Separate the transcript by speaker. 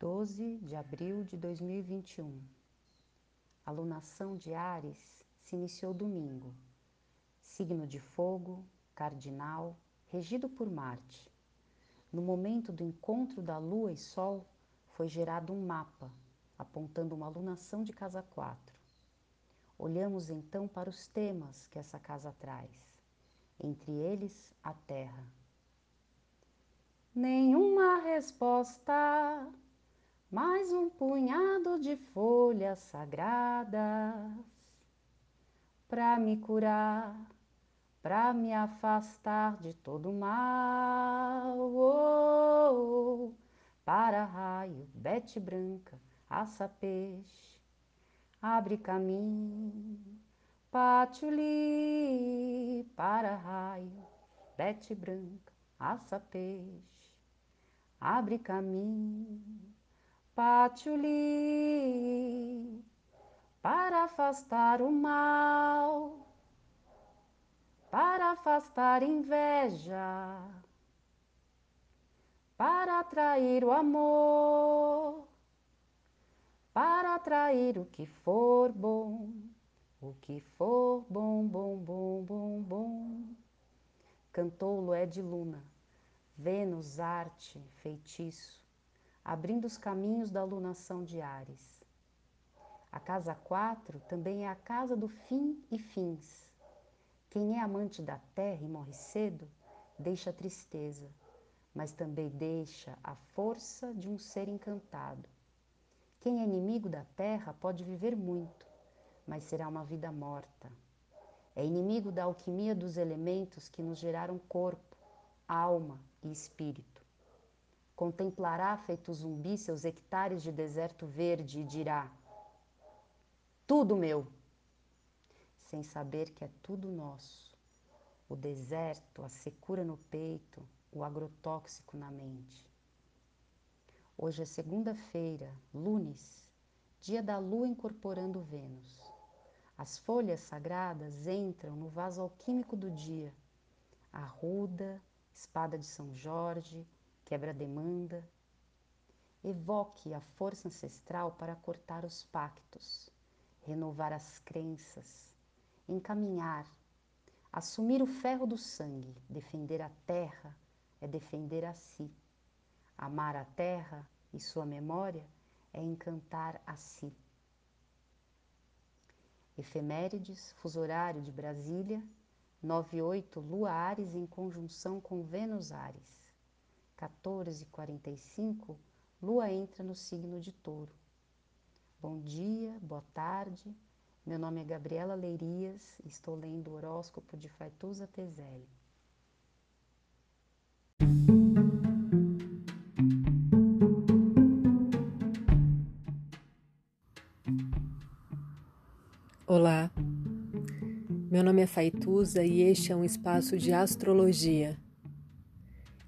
Speaker 1: 12 de abril de 2021. A lunação de Ares se iniciou domingo. Signo de fogo, cardinal, regido por Marte. No momento do encontro da Lua e Sol, foi gerado um mapa apontando uma alunação de casa 4. Olhamos então para os temas que essa casa traz, entre eles a Terra. Nenhuma resposta mais um punhado de folhas sagradas para me curar, para me afastar de todo mal. Oh, oh, para raio, bete branca, aça peixe, abre caminho, patchouli, para raio, bete branca, aça peixe, abre caminho patchouli para afastar o mal, para afastar inveja, para atrair o amor, para atrair o que for bom, o que for bom, bom, bom, bom, bom. Cantou Lué de Luna, Vênus, arte, feitiço abrindo os caminhos da alunação de Ares. A casa 4 também é a casa do fim e fins. Quem é amante da terra e morre cedo, deixa tristeza, mas também deixa a força de um ser encantado. Quem é inimigo da terra pode viver muito, mas será uma vida morta. É inimigo da alquimia dos elementos que nos geraram corpo, alma e espírito. Contemplará feito zumbi seus hectares de deserto verde e dirá: Tudo meu! Sem saber que é tudo nosso. O deserto, a secura no peito, o agrotóxico na mente. Hoje é segunda-feira, lunes, dia da lua incorporando Vênus. As folhas sagradas entram no vaso alquímico do dia. Arruda, espada de São Jorge, quebra-demanda. Evoque a força ancestral para cortar os pactos, renovar as crenças, encaminhar, assumir o ferro do sangue, defender a terra é defender a si. Amar a terra e sua memória é encantar a si. Efemérides, fuso horário de Brasília, 98 Lua Ares em conjunção com Vênus Ares. 14h45, Lua entra no signo de Touro. Bom dia, boa tarde. Meu nome é Gabriela Leirias e estou lendo o horóscopo de Faituza Tezelli.
Speaker 2: Olá, meu nome é Faituza e este é um espaço de astrologia